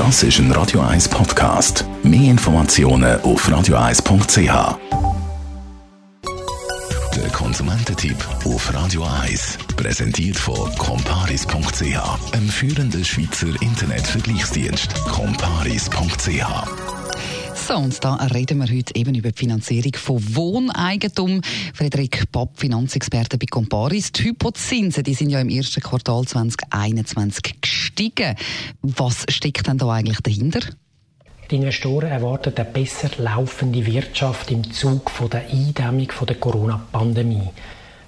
Das ist ein Radio 1 Podcast. Mehr Informationen auf radio1.ch. Der Konsumententipp auf Radio 1 präsentiert von comparis.ch, einem führenden Schweizer Internetvergleichsdienst. comparis.ch so, und da reden wir heute eben über die Finanzierung von Wohneigentum. Frederik Papp, Finanzexperte bei Comparis. Die Hypozinsen, die sind ja im ersten Quartal 2021 gestiegen. Was steckt denn da eigentlich dahinter? Die Investoren erwarten eine besser laufende Wirtschaft im Zug der Eindämmung der Corona-Pandemie.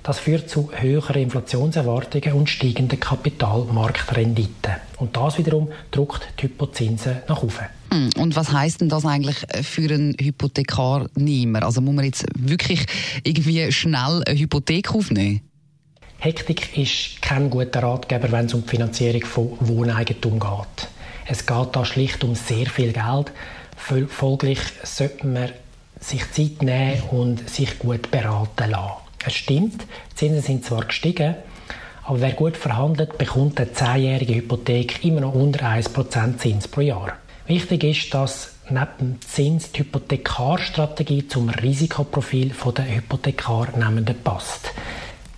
Das führt zu höheren Inflationserwartungen und steigenden Kapitalmarktrenditen. Und das wiederum drückt die Hypozinsen nach oben. Hm, und was heißt denn das eigentlich für einen Hypothekarnehmer? Also muss man jetzt wirklich irgendwie schnell eine Hypothek aufnehmen? Hektik ist kein guter Ratgeber, wenn es um die Finanzierung von Wohneigentum geht. Es geht da schlicht um sehr viel Geld. Folglich sollte man sich Zeit nehmen und sich gut beraten lassen. Es stimmt, die Zinsen sind zwar gestiegen, aber wer gut verhandelt, bekommt eine zehnjährige Hypothek immer noch unter 1% Zins pro Jahr. Wichtig ist, dass neben Zins die Hypothekarstrategie zum Risikoprofil der Hypothekarnehmenden passt.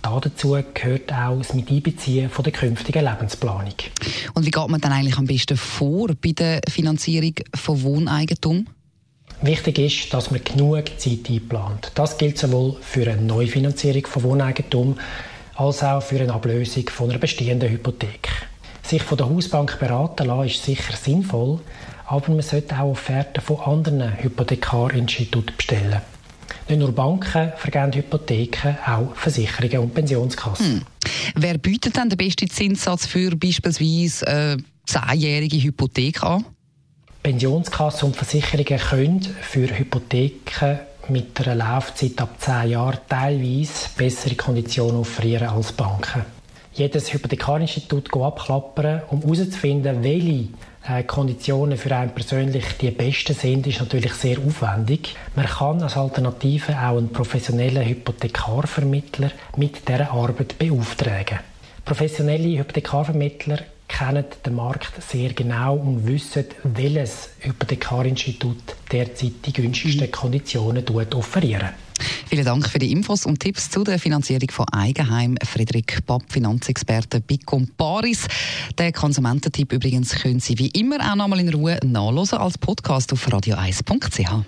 Dazu gehört auch das Miteinbeziehen der künftigen Lebensplanung. Und wie geht man dann eigentlich am besten vor bei der Finanzierung von Wohneigentum? Wichtig ist, dass man genug Zeit einplant. Das gilt sowohl für eine Neufinanzierung von Wohneigentum als auch für eine Ablösung von einer bestehenden Hypothek. Sich von der Hausbank beraten lassen ist sicher sinnvoll, aber man sollte auch Offerten von anderen Hypothekarinstituten bestellen. Nicht nur Banken vergeben Hypotheken, auch Versicherungen und Pensionskassen. Hm. Wer bietet denn den besten Zinssatz für beispielsweise eine äh, zehnjährige Hypothek an? Pensionskassen und Versicherungen können für Hypotheken mit einer Laufzeit ab 10 Jahren teilweise bessere Konditionen offerieren als Banken. Jedes Hypothekarinstitut abklappern, um herauszufinden, welche äh, Konditionen für einen persönlich die besten sind, ist natürlich sehr aufwendig. Man kann als Alternative auch einen professionellen Hypothekarvermittler mit dieser Arbeit beauftragen. Professionelle Hypothekarvermittler kennen den Markt sehr genau und wissen, welches Hypothekarinstitut derzeit die günstigsten Konditionen offerieren. Vielen Dank für die Infos und Tipps zu der Finanzierung von Eigenheim. Frederik Papp, Finanzexperte bei Comparis. Den Konsumententipp übrigens können Sie wie immer auch nochmal in Ruhe nachlesen als Podcast auf radio1.ch.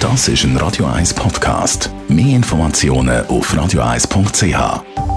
Das ist ein Radio 1 Podcast. Mehr Informationen auf radio1.ch.